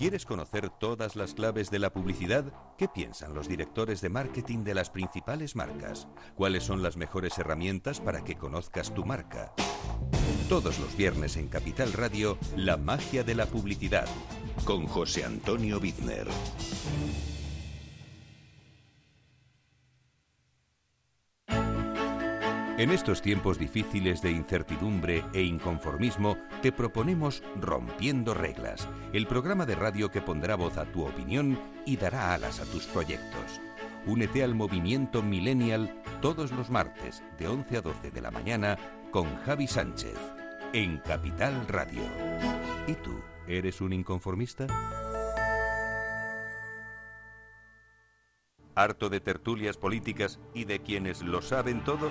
¿Quieres conocer todas las claves de la publicidad? ¿Qué piensan los directores de marketing de las principales marcas? ¿Cuáles son las mejores herramientas para que conozcas tu marca? Todos los viernes en Capital Radio, La magia de la publicidad, con José Antonio Bizner. En estos tiempos difíciles de incertidumbre e inconformismo, te proponemos Rompiendo Reglas, el programa de radio que pondrá voz a tu opinión y dará alas a tus proyectos. Únete al movimiento Millennial todos los martes de 11 a 12 de la mañana con Javi Sánchez en Capital Radio. ¿Y tú, eres un inconformista? ¿Harto de tertulias políticas y de quienes lo saben todo?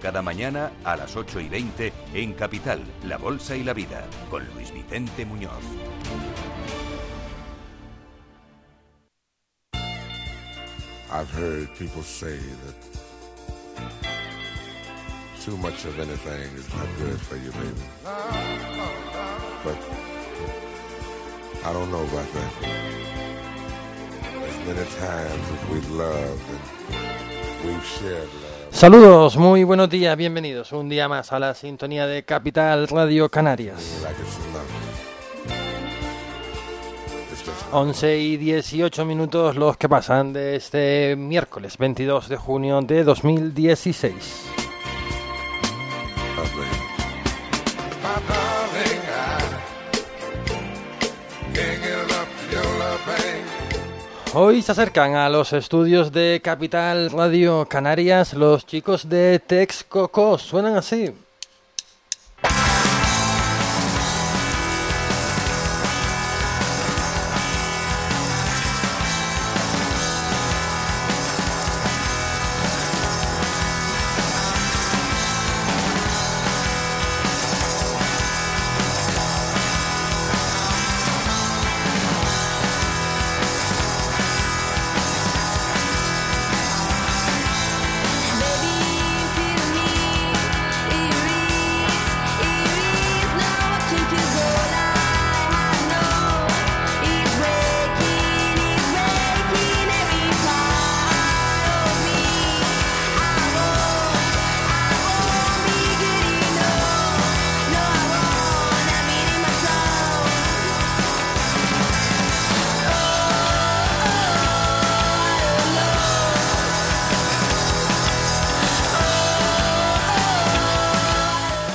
cada mañana a las 8 y 20 en Capital, La Bolsa y la Vida, con Luis Vicente Muñoz. I've heard people say that too much of anything is not good for you, baby. But I don't know about that. As many times as we've loved and we've shared love. Saludos, muy buenos días, bienvenidos un día más a la sintonía de Capital Radio Canarias. like it's enough. It's just 11 y 18 minutos los que pasan de este miércoles 22 de junio de 2016. Hoy se acercan a los estudios de Capital Radio Canarias los chicos de Texcoco, suenan así.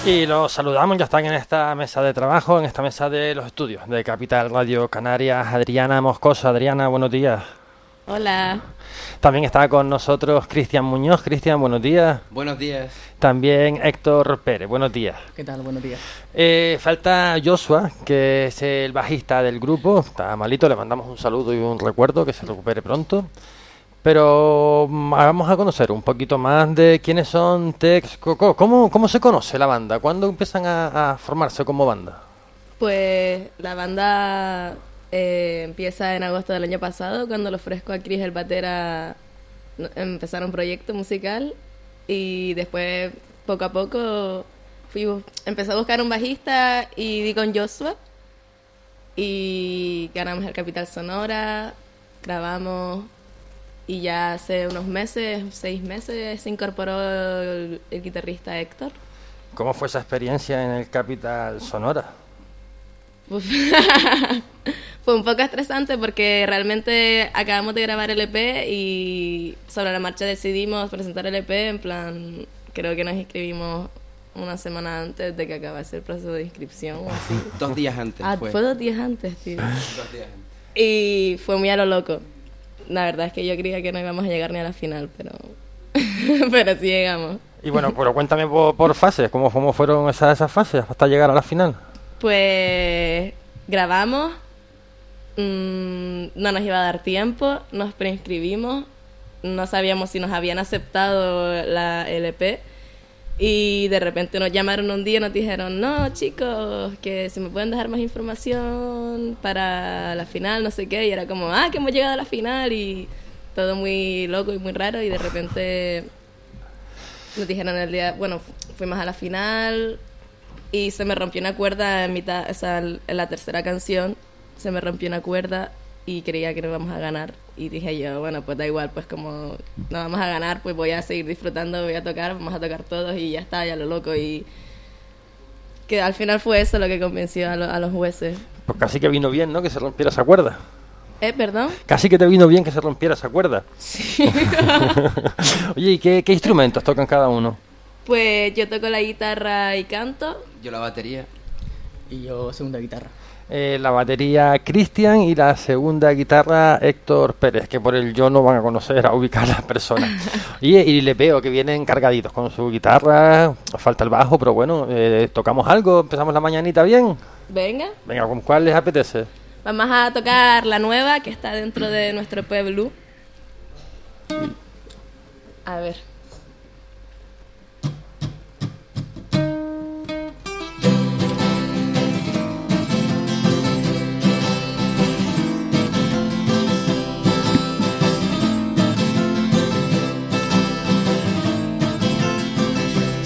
Y los saludamos, ya están en esta mesa de trabajo, en esta mesa de los estudios de Capital Radio Canarias. Adriana Moscoso. Adriana, buenos días. Hola. También está con nosotros Cristian Muñoz. Cristian, buenos días. Buenos días. También Héctor Pérez, buenos días. ¿Qué tal? Buenos días. Eh, falta Joshua, que es el bajista del grupo. Está malito, le mandamos un saludo y un recuerdo, que se recupere pronto. Pero mm, vamos a conocer un poquito más de quiénes son Tex Coco. ¿Cómo, ¿Cómo se conoce la banda? ¿Cuándo empiezan a, formarse como banda? Pues la banda eh, empieza en agosto del año pasado, cuando le ofrezco a Chris el batera empezar un proyecto musical y después poco a poco fui, empecé a buscar un bajista y di con Joshua y ganamos el Capital Sonora, grabamos y ya hace unos meses, seis meses, se incorporó el, el guitarrista Héctor. ¿Cómo fue esa experiencia en el Capital Sonora? Fue un poco estresante porque realmente acabamos de grabar el EP y sobre la marcha decidimos presentar el EP en plan, creo que nos inscribimos una semana antes de que acabase el proceso de inscripción o así. Dos días antes Ah, fue. fue dos días antes, tío. Dos días antes. Y fue muy a lo loco. La verdad es que yo creía que no íbamos a llegar ni a la final, pero, pero sí llegamos. Y bueno, pero cuéntame por, por fases, ¿cómo, cómo fueron esas, esas fases hasta llegar a la final? Pues grabamos, mm, no nos iba a dar tiempo, nos preinscribimos, no sabíamos si nos habían aceptado la LP y de repente nos llamaron un día y nos dijeron, no chicos, que si me pueden dejar más información para la final, no sé qué, y era como, ah, que hemos llegado a la final y todo muy loco y muy raro. Y de repente nos dijeron el día, bueno, fu- fuimos a la final y se me rompió una cuerda en mitad, o sea, en la tercera canción se me rompió una cuerda y creía que no íbamos a ganar y dije yo, bueno, pues da igual, pues como no vamos a ganar, pues voy a seguir disfrutando, voy a tocar, vamos a tocar todos y ya está, ya lo loco y que al final fue eso lo que convenció a, lo- a los jueces. Pues casi que vino bien, ¿no? Que se rompiera esa cuerda. ¿Eh, perdón? Casi que te vino bien que se rompiera esa cuerda. Sí. Oye, ¿y qué, qué instrumentos tocan cada uno? pues yo toco la guitarra y canto. Yo la batería. Y yo segunda guitarra. Eh, la batería Cristian y la segunda guitarra Héctor Pérez, que por el yo no van a conocer a ubicar las personas. Oye, y le veo que vienen cargaditos con su guitarra, falta el bajo, pero bueno, eh, tocamos algo, empezamos la mañanita bien. Venga. Venga, ¿con cuál les apetece? Vamos a tocar la nueva que está dentro de nuestro pueblo. A ver.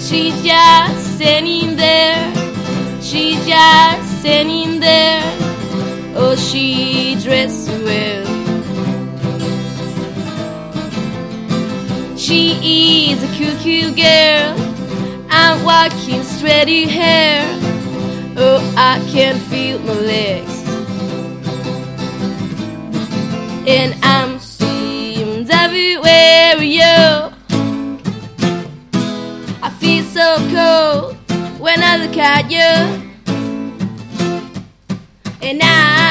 She's just standing there. She's just standing there. Oh, she dressed well. She is a cuckoo girl. I'm walking straight hair. Oh, I can feel my legs. And I'm when I look at you. And I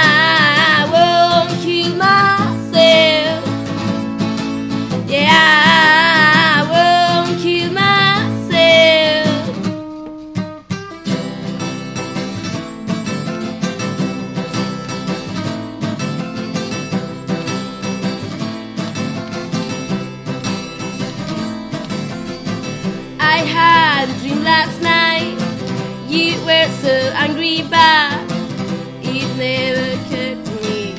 but it never occurred to me.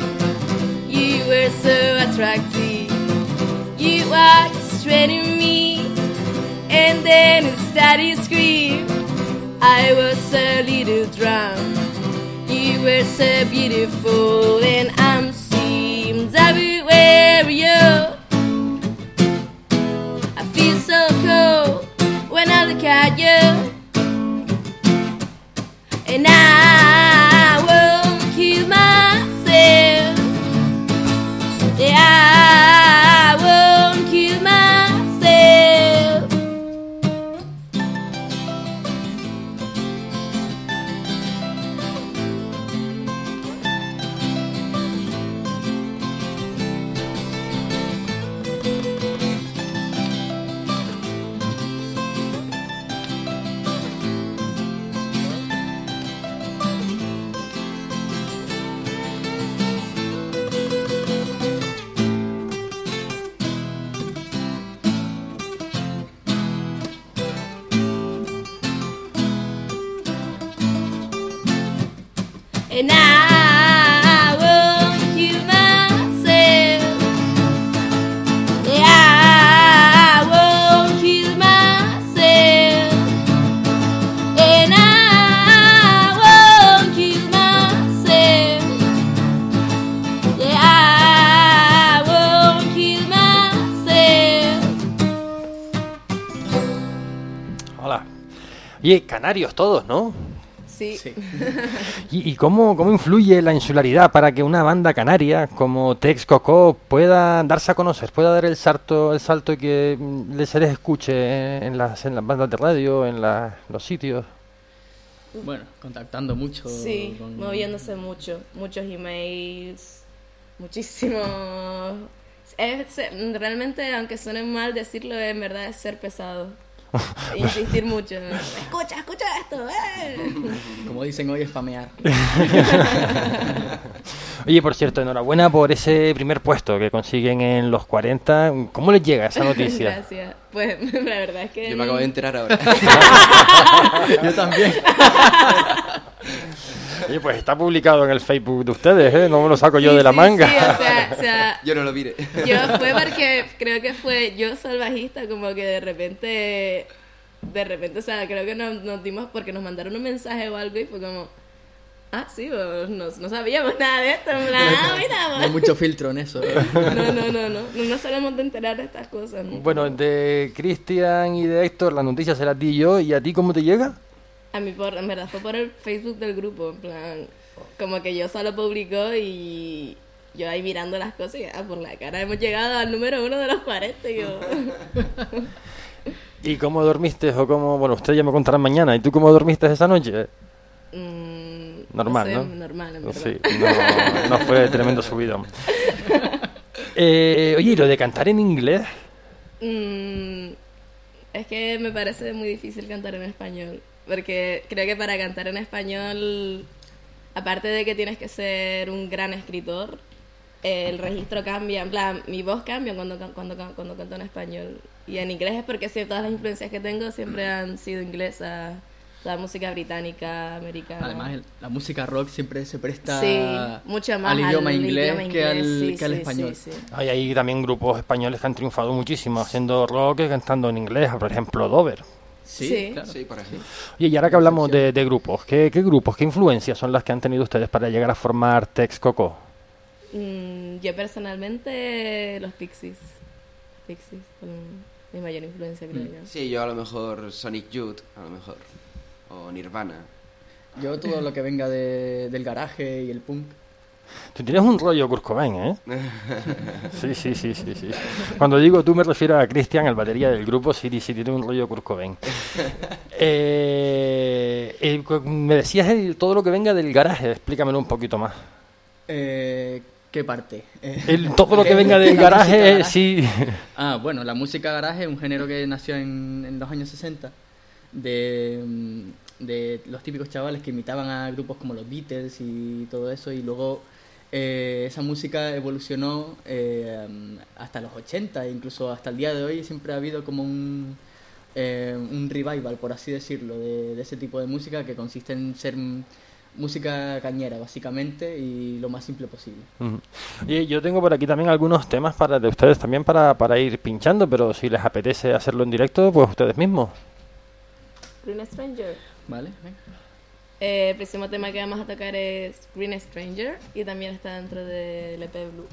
You were so attractive. You walked straight at me, and then it started scream. I was a little drunk. You were so beautiful, and I'm seems everywhere you. I feel so cold when I look at you. And I canarios todos, ¿no? Sí. Sí. ¿Y, y cómo, cómo influye la insularidad para que una banda canaria como Tex Coco pueda darse a conocer, pueda dar el salto, el salto y que mm, le se les escuche en las, en las bandas de radio, en la- los sitios? Bueno, contactando mucho. Sí, con- moviéndose mucho, muchos emails, muchísimo. Es, realmente, aunque suene mal decirlo, en verdad es ser pesado. Insistir mucho. Escucha, escucha esto. eh. Como dicen hoy, spamear. Oye, por cierto, enhorabuena por ese primer puesto que consiguen en los 40. ¿Cómo les llega esa noticia? Gracias. Pues la verdad es que. Yo me acabo de enterar ahora. Yo también. Oye, pues está publicado en el Facebook de ustedes, ¿eh? No me lo saco yo Sí, de la sí, manga. Sí, o sea, o sea, Yo no lo miré. Yo fue porque creo que fue yo bajista, como que de repente, de repente, o sea, creo que nos, nos dimos porque nos mandaron un mensaje o algo y fue como, ah, sí, pues, no, no sabíamos nada de esto, en plan, ah, mira, No hay pues". mucho filtro en eso. no, no, no, no, no, no nos solemos de enterar de estas cosas. ¿no? Bueno, de Cristian y de Héctor, la noticia se las di yo. ¿Y a ti cómo te llega? A mí, por, en verdad, fue por el Facebook del grupo, en plan, como que yo solo publicó y yo ahí mirando las cosas y, ah, por la cara, hemos llegado al número uno de los 40 y yo... ¿Y cómo dormiste? O cómo, bueno, ustedes ya me contarán mañana. ¿Y tú cómo dormiste esa noche? mm, Normal, sé, ¿no? Normal, en verdad. Sí, no, no fue tremendo subidón. Eh, oye, ¿y lo de cantar en inglés? Mm, es que me parece muy difícil cantar en español. Porque creo que para cantar en español, aparte de que tienes que ser un gran escritor, el registro cambia. En plan, mi voz cambia cuando, ca- cuando, cuando canto en español. Y en inglés es porque sí, todas las influencias que tengo siempre han sido inglesas. Toda música británica, americana. Además, el- la música rock siempre se presta sí, mucho más al idioma inglés idioma que al, sí, que al sí, español. sí, sí. Hay ahí también grupos españoles que han triunfado muchísimo haciendo rock y cantando en inglés. Por ejemplo, Dover. Sí, Sí. claro. Sí, por ejemplo. Oye, y ahora que hablamos de, de grupos, ¿qué, qué grupos, qué influencias son las que han tenido ustedes para llegar a formar Tex Coco? Mm, yo personalmente los Pixies. Pixies son mi mayor influencia, creo yo. Sí, yo a lo mejor Sonic Youth, a lo mejor. O Nirvana. Yo todo lo que venga de- del garaje y el punk. Tú tienes un rollo Kurt Cobain, ¿eh? Sí, sí, sí, sí, sí. Cuando digo tú me refiero a Cristian, el batería del grupo, sí, sí, tiene un rollo Kurt Cobain. Eh, eh, me decías el- todo lo que venga del garaje, explícamelo un poquito más. Eh, ¿Qué parte? El- todo lo que venga de del garaje, sí. Ah, bueno, la música garaje es un género que nació en, en los años 60 de, mm, de los típicos chavales que imitaban a grupos como los Beatles y todo eso y luego eh, esa música evolucionó eh, hasta los 80 e incluso hasta el día de hoy siempre ha habido como un, eh, un revival, por así decirlo, de, de ese tipo de música que consiste en ser música cañera básicamente y lo más simple posible. Y yo tengo por aquí también algunos temas para de ustedes también para, para ir pinchando, pero si les apetece hacerlo en directo, pues ustedes mismos. Green Stranger. ¿Vale? Venga. Eh, el próximo tema que vamos a tocar es Green Stranger y también está dentro del EP Blue.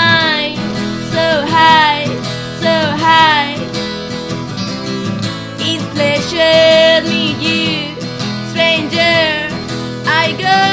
Mind so high, so high? It's pleasure meet you, stranger. Are you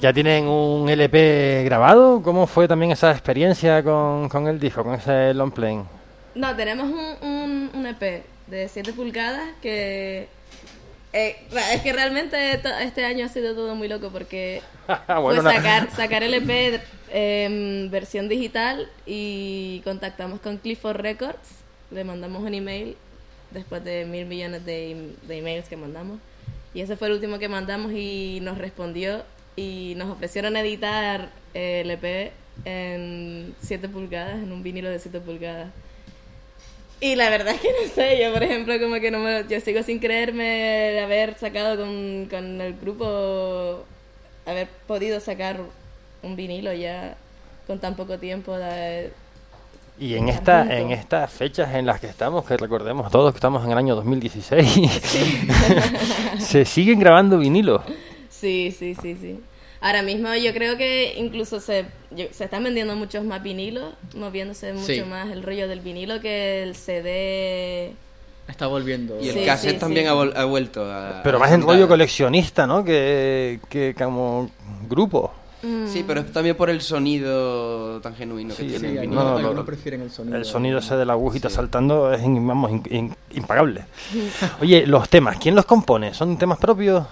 ¿Ya tienen un LP grabado? ¿Cómo fue también esa experiencia con, con el disco, con ese long playing? No, tenemos un, un, un EP de 7 pulgadas que... eh, es que realmente este año ha sido todo muy loco porque Bueno, fue sacar, sacar el EP en versión digital y contactamos con Clifford Records, le mandamos un email después de mil millones de, em- de emails que mandamos y ese fue el último que mandamos y nos respondió y nos ofrecieron editar el EP en 7 pulgadas, en un vinilo de 7 pulgadas. Y la verdad es que no sé, yo por ejemplo como que no me, yo sigo sin creerme de haber sacado con, con el grupo, haber podido sacar un vinilo ya con tan poco tiempo de... Y en, esta, en estas fechas en las que estamos, que recordemos todos que estamos en el año 2016, se siguen grabando vinilos. Sí, sí, sí, sí. Ahora mismo yo creo que incluso se, se están vendiendo muchos más vinilos, moviéndose mucho Sí. más el rollo del vinilo que el CD. Está volviendo. Y el Sí, cassette sí, también sí. Ha, vuelto a... Pero a más en rollo coleccionista, ¿no? Que, que como grupo. Sí, pero es también por el sonido tan genuino que Sí, tiene el vinilo. no, no, prefieren el sonido. El sonido ese de la agujita Sí. saltando es, vamos, in- in- impagable. Oye, los temas, ¿quién los compone? ¿Son temas propios?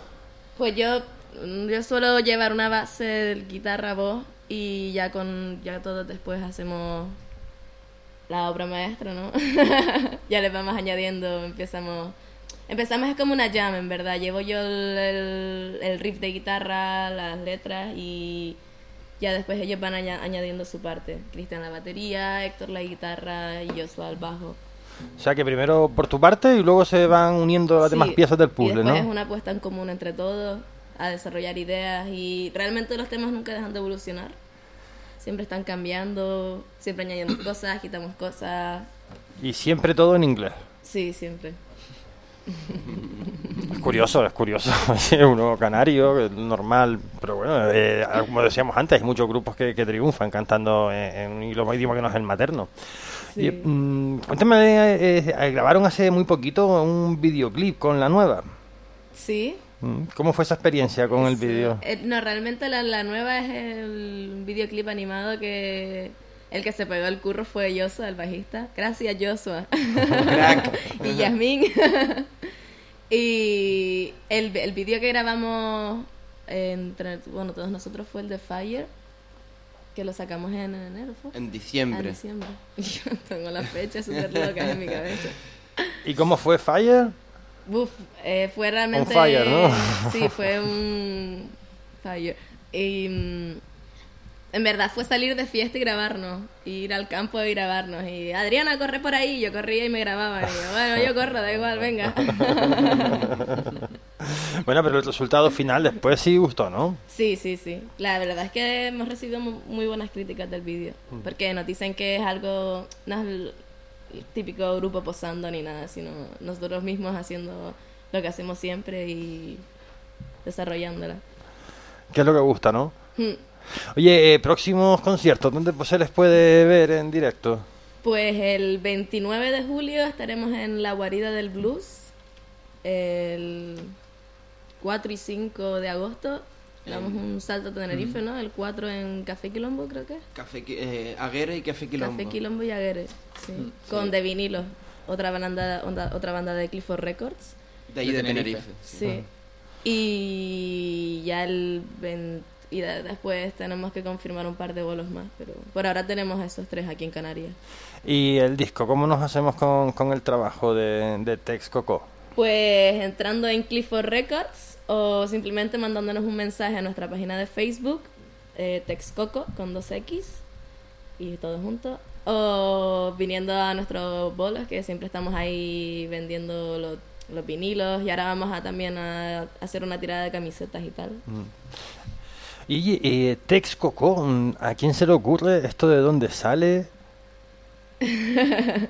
Pues yo, yo suelo llevar una base de guitarra, voz y ya con ya todos después hacemos la obra maestra, ¿no? ya le vamos añadiendo, empezamos... Empezamos es como una jam, en verdad. Llevo yo el, el- el riff de guitarra, las letras y ya después ellos van aña- añadiendo su parte. Cristian la batería, Héctor la guitarra y Joshua al bajo. O sea que primero por tu parte y luego se van uniendo las Sí, demás piezas del y puzzle, después ¿no? es una apuesta en común entre todos a desarrollar ideas y realmente los temas nunca dejan de evolucionar. Siempre están cambiando, siempre añadimos cosas, quitamos cosas. Y siempre todo en inglés. Sí, siempre. Es curioso, es curioso. Uno canario, normal. Pero bueno, eh, como decíamos antes, hay muchos grupos que, que triunfan cantando en, en un idioma que no es el materno. Sí. Y, mm, cuéntame, eh, eh, grabaron hace muy poquito un videoclip con la nueva. Sí. Mm, ¿Cómo fue esa experiencia con el vídeo? eh, no, realmente la, la nueva es el videoclip animado que el que se pegó el curro fue Joshua, el bajista. Gracias, Joshua. y Yasmín. y el, el video que grabamos entre, bueno, todos nosotros fue el de Fire, que lo sacamos en enero, ¿fue? En Ah, diciembre. diciembre. Yo tengo las fechas súper locas en mi cabeza. ¿Y cómo fue Fire? Uf, eh, fue realmente... On fire, ¿no? Sí, fue un fire. Y mm, en verdad fue salir de fiesta y grabarnos, ir al campo y grabarnos. Y Adriana, corre por ahí. Yo corría y me grababa. Y yo, bueno, yo corro, da igual, venga. Bueno, pero el resultado final después sí gustó, ¿no? Sí, sí, sí. La verdad es que hemos recibido mu- muy buenas críticas del vídeo. Porque nos dicen que es algo, no es el típico grupo posando ni nada, sino nosotros mismos haciendo lo que hacemos siempre y desarrollándola. Que es lo que gusta, ¿no? Hmm. Oye, eh, próximos conciertos, ¿dónde pues, se les puede ver en directo? Pues el 29 de julio estaremos en la guarida del blues. El 4 y 5 de agosto Damos un salto a Tenerife, ¿no? El 4 en Café Quilombo, creo que. es. Café, eh, Aguera y Café Quilombo. Café Quilombo y Aguere, sí. Mm, Con. De Vinilo, otra banda, onda- otra banda de Clifford Records. De ahí De de Tenerife. Tenerife. sí. Sí. Y ya el... ven- y de- después tenemos que confirmar un par de bolos más, pero por ahora tenemos esos tres aquí en Canarias. Y el disco, ¿cómo nos hacemos con, con el trabajo de, de Tex Coco? Pues entrando en Clifford Records o simplemente mandándonos un mensaje a nuestra página de Facebook, eh, Texcoco con dos X y todo junto. O viniendo a nuestros bolos, que siempre estamos ahí vendiendo los, los vinilos. Y ahora vamos a también a hacer una tirada de camisetas y tal. Y eh, Tex Coco, mm, ¿a quién se le ocurre esto de dónde sale?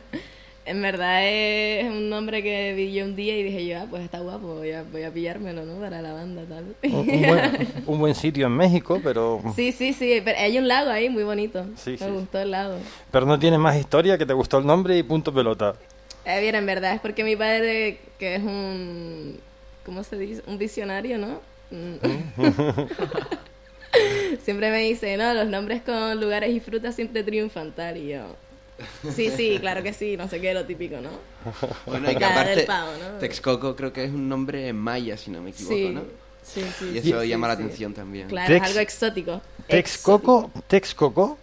En verdad es un nombre que vi yo un día y dije yo, ah, pues está guapo, voy a, voy a pillármelo, ¿no? Para la banda, tal. Un, un buen, un buen sitio en México, pero, Sí, sí, sí, pero hay un lago ahí muy bonito. Sí, Me sí. gustó el lago. pero no tiene más historia, que te gustó el nombre y punto pelota. Eh, bien, en verdad es porque mi padre, que es un, ¿cómo se dice? Un visionario, ¿no? Siempre me dice, no, los nombres con lugares y frutas siempre triunfan, tal, y yo... Sí, sí, claro que sí, no sé qué, lo típico, ¿no? Bueno, y que aparte, pavo, ¿no? Texcoco creo que es un nombre en maya, si no me equivoco, Sí, ¿no? sí, sí. Y eso sí, llama la sí. atención también. Claro, Tex- es algo exótico. Tex Exótico. Coco, Tex Coco,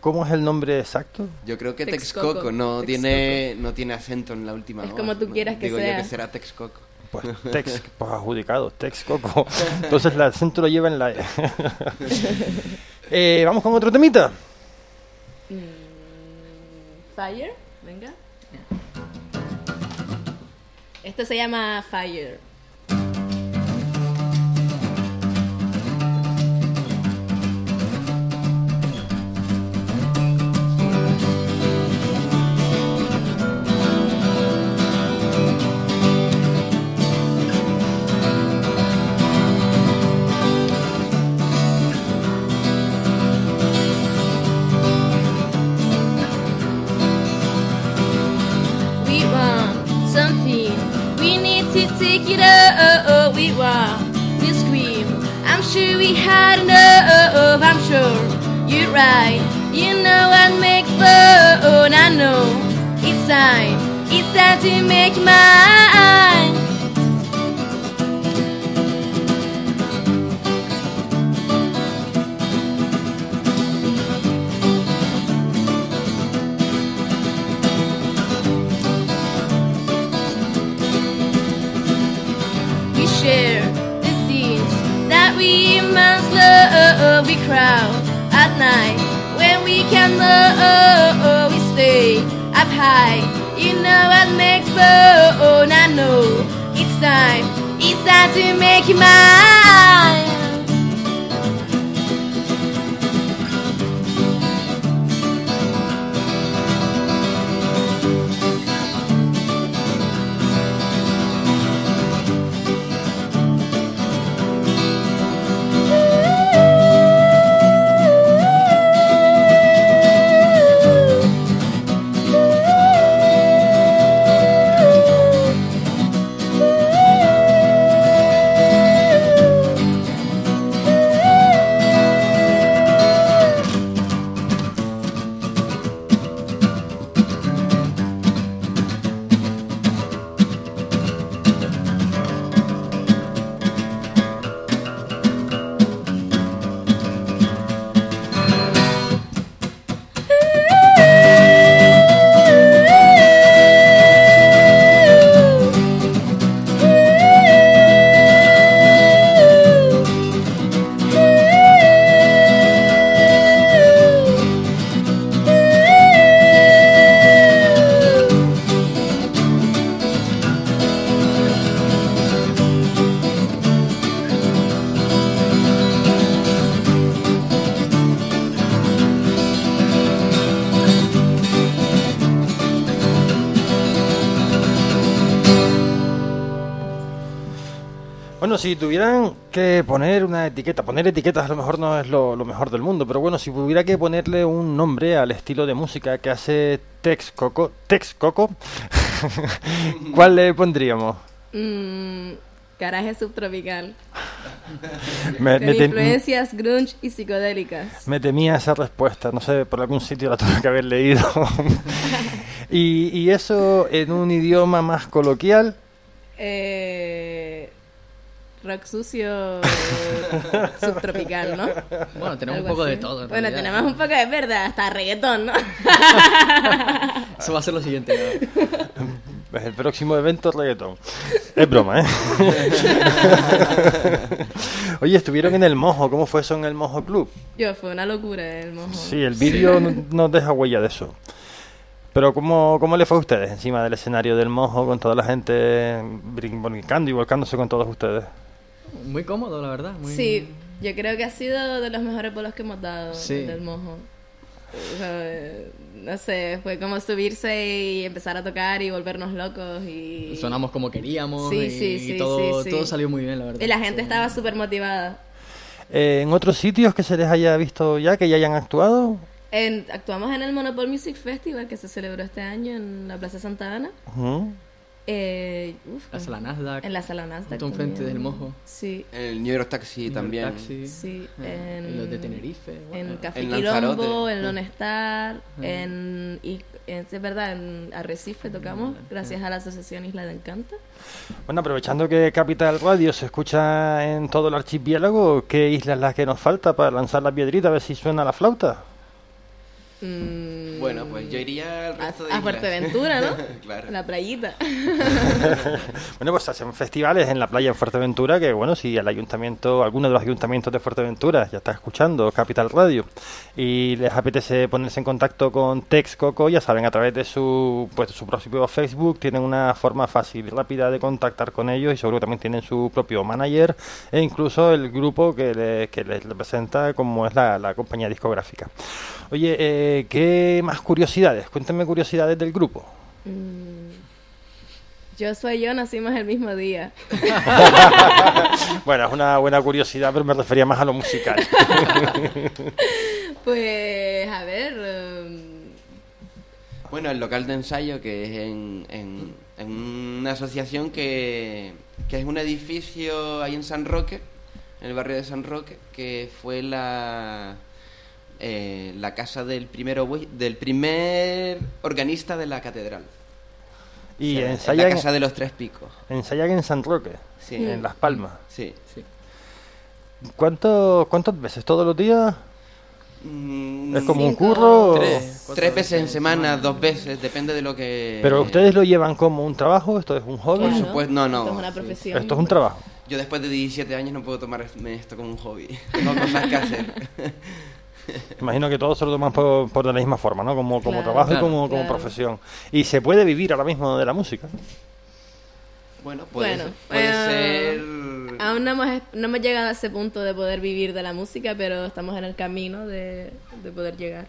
¿cómo es el nombre exacto? Yo creo que Texcoco. Texcoco no Texcoco. tiene no tiene acento en la última Es como tú quieras que Digo sea. yo que será Texcoco. Pues Tex, pues adjudicado, Tex Coco. Entonces el acento lo lleva en la. Eh, Vamos con otro temita. Mm, Fire, venga. Este se llama Fire. We want. We scream. I'm sure we had enough. I'm sure you're right. You know what makes fun. I know it's time. It's time to make mine. Crowd at night when we can. We stay up high. You know what makes fun. I know it's time. It's time to make mine. Si tuvieran que poner una etiqueta, poner etiquetas a lo mejor no es lo, lo mejor del mundo, pero bueno, si hubiera que ponerle un nombre al estilo de música que hace Tex Coco, Tex Coco, ¿cuál le pondríamos? Mm, Garaje subtropical. Me, Con me tem- influencias grunge y psicodélicas. me temía esa respuesta, no sé, por algún sitio la tuve que haber leído. y, y eso en un idioma más coloquial. Eh, rock sucio eh, subtropical, ¿no? Bueno, tenemos Algo un poco de todo. en Bueno, realidad. tenemos un poco de verdad, hasta reggaetón, ¿no? Eso va a ser lo siguiente. ¿no? El próximo evento reggaetón. Es broma, ¿eh? Oye, estuvieron en el Mojo. ¿Cómo fue eso en el Mojo Club? Yo, fue una locura el mojo. Sí, el vídeo no nos deja huella de eso. Pero ¿cómo, ¿cómo le fue a ustedes encima del escenario del Mojo con toda la gente brin- brincando y volcándose con todos ustedes? Muy cómodo, la verdad. Muy... Sí, yo creo que ha sido de los mejores bolos que hemos dado Sí. el del mojo. O sea, no sé, fue como subirse y empezar a tocar y volvernos locos y... Sonamos como queríamos Sí, y, sí, y sí, todo, sí, sí. todo salió muy bien, la verdad. Y la gente estaba súper motivada. Eh, ¿En otros sitios que se les haya visto ya, que ya hayan actuado? En- actuamos en el Monopol Music Festival que se celebró este año en la Plaza Santa Ana. Ujú. Eh, uf, La sala Nasdaq. En la sala Nasdaq. Justo enfrente también. del Mojo. Sí, El New York Taxi en también. El taxi. sí. eh, En, en los de Tenerife. En. Café en Quilombo, Lanzarote. en Lone Star, en, y, en- es verdad, en Arrecife tocamos, gracias a la Asociación Isla de Encanto. Bueno, aprovechando que Capital Radio se escucha en todo el archipiélago, ¿qué isla es la que nos falta para lanzar la piedrita a ver si suena la flauta? Mm, Bueno, pues yo iría al a, resto de a. Fuerteventura, ¿no? claro. La playita. Bueno, pues hacen festivales en la playa en Fuerteventura, que bueno, si el ayuntamiento, alguno de los ayuntamientos de Fuerteventura ya está escuchando Capital Radio y les apetece ponerse en contacto con Tex Coco, ya saben, a través de su, pues, de su propio Facebook tienen una forma fácil y rápida de contactar con ellos y seguro que también tienen su propio manager e incluso el grupo que, le- que les representa como es la, la compañía discográfica. Oye, eh, ¿qué más curiosidades? Cuéntenme curiosidades del grupo. Mm, yo soy yo, nacimos el mismo día. Bueno, es una buena curiosidad, pero me refería más a lo musical. Pues, a ver, um, Bueno, el local de ensayo, que es en, en, en una asociación que, que es un edificio ahí en San Roque, en el barrio de San Roque, que fue la, eh, la casa del, primero, del primer organista de la catedral. Y O sea, es ensayan, la casa de los tres picos. ensayan en San Roque, Sí. en Las Palmas. Sí. Sí. ¿Cuánto, ¿Cuántas veces? ¿Todos los días? Mm, ¿Es como un Cinco. curro? o- Tres, tres veces en semana, dos veces, depende de lo que... ¿Pero ustedes lo llevan como un trabajo? ¿Esto es un hobby? claro, supuesto, no, no, Esto es una profesión. ¿Esto es un trabajo? Yo después de 17 años no puedo tomarme esto como un hobby. Tengo cosas que hacer. Imagino que todos se lo toman por, por de la misma forma, ¿no? Como, como Claro, trabajo y claro, como, como claro. profesión. ¿Y se puede vivir ahora mismo de la música? Bueno, puede, Bueno, ser, puede eh, ser... Aún no hemos, no hemos llegado a ese punto de poder vivir de la música, pero estamos en el camino de, de poder llegar.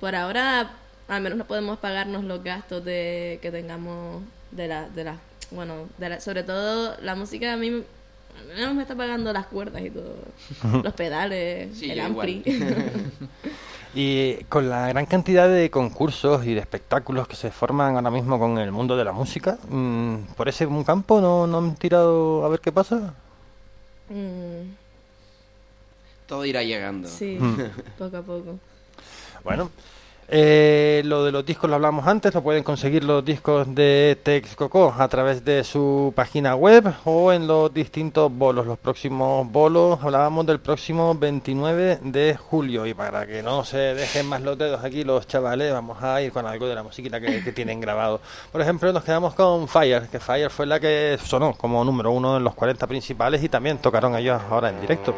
Por ahora, al menos no podemos pagarnos los gastos de que tengamos de la, de la, bueno, de la- sobre todo la música a mí menos me está pagando las cuerdas y todo, los pedales, Sí, el ampli. Y con la gran cantidad de concursos y de espectáculos que se forman ahora mismo con el mundo de la música, mm, ¿por ese campo no, no han tirado a ver qué pasa? Mm, Todo irá llegando. sí, poco a poco. Bueno, eh, lo de los discos lo hablamos antes, lo pueden conseguir los discos de Tex Coco a través de su página web o en los distintos bolos. Los próximos bolos, hablábamos del próximo 29 de julio y para que no se dejen más los dedos aquí los chavales, vamos a ir con algo de la musiquita que, que tienen grabado. Por ejemplo, nos quedamos con Fire, que Fire fue la que sonó como número uno en los 40 principales y también tocaron ellos ahora en directo.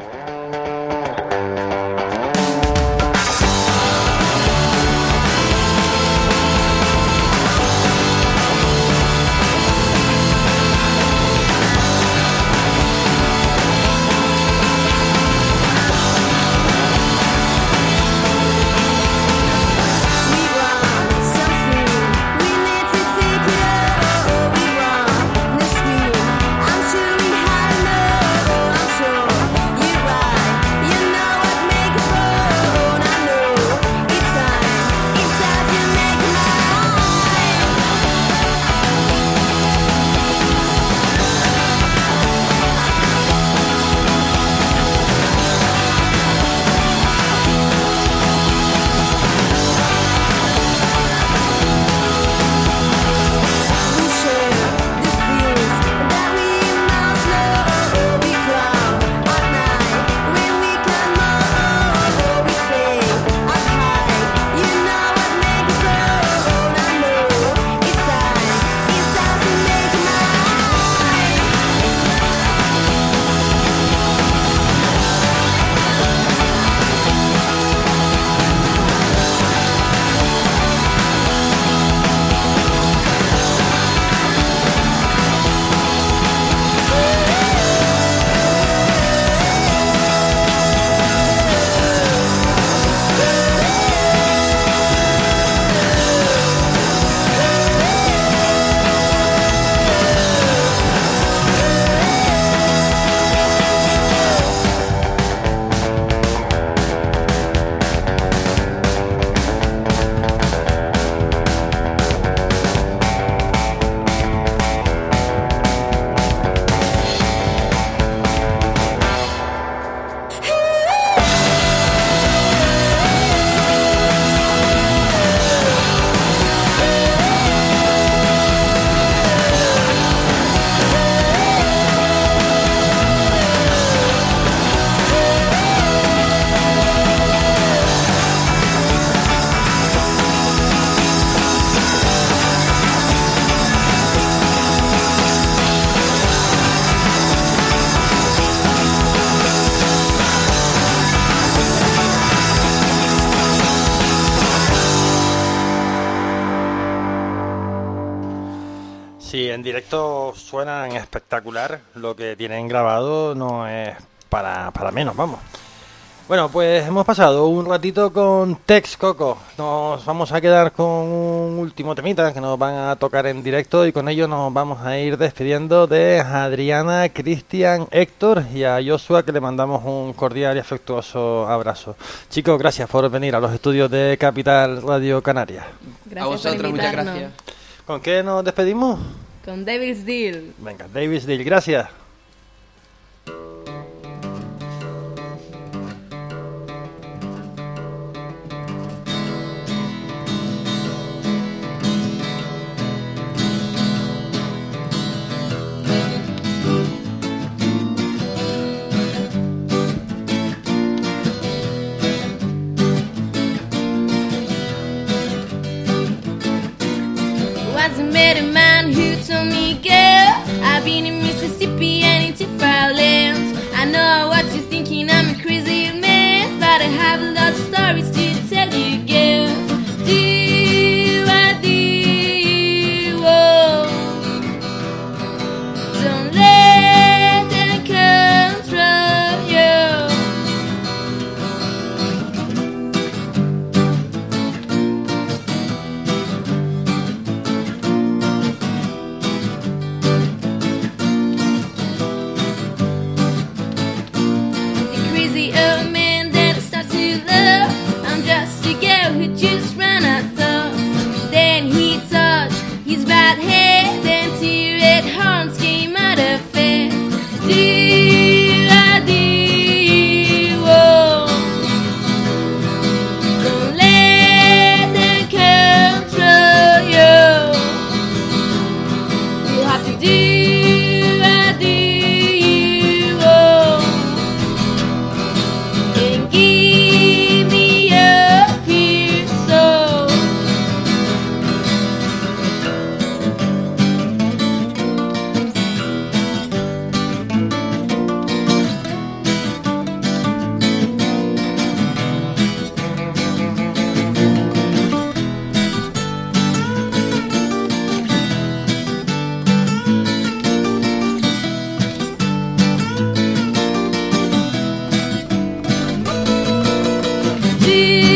Espectacular. Lo que tienen grabado no es para, para menos, vamos. Bueno, pues hemos pasado un ratito con Tex Coco. Nos vamos a quedar con un último temita que nos van a tocar en directo y con ello nos vamos a ir despidiendo de Adriana, Cristian, Héctor y a Joshua que le mandamos un cordial y afectuoso abrazo. Chicos, gracias por venir a los estudios de Capital Radio Canarias. Gracias a vosotros, muchas gracias. ¿Con qué nos despedimos? Con Devil's Deal. Venga, Davis Deal, gracias. Was made a man told me, girl, I've been in Mississippi and foul lands. I know what you're thinking, I'm a crazy man, but I have a lot of stories to tell you, dia.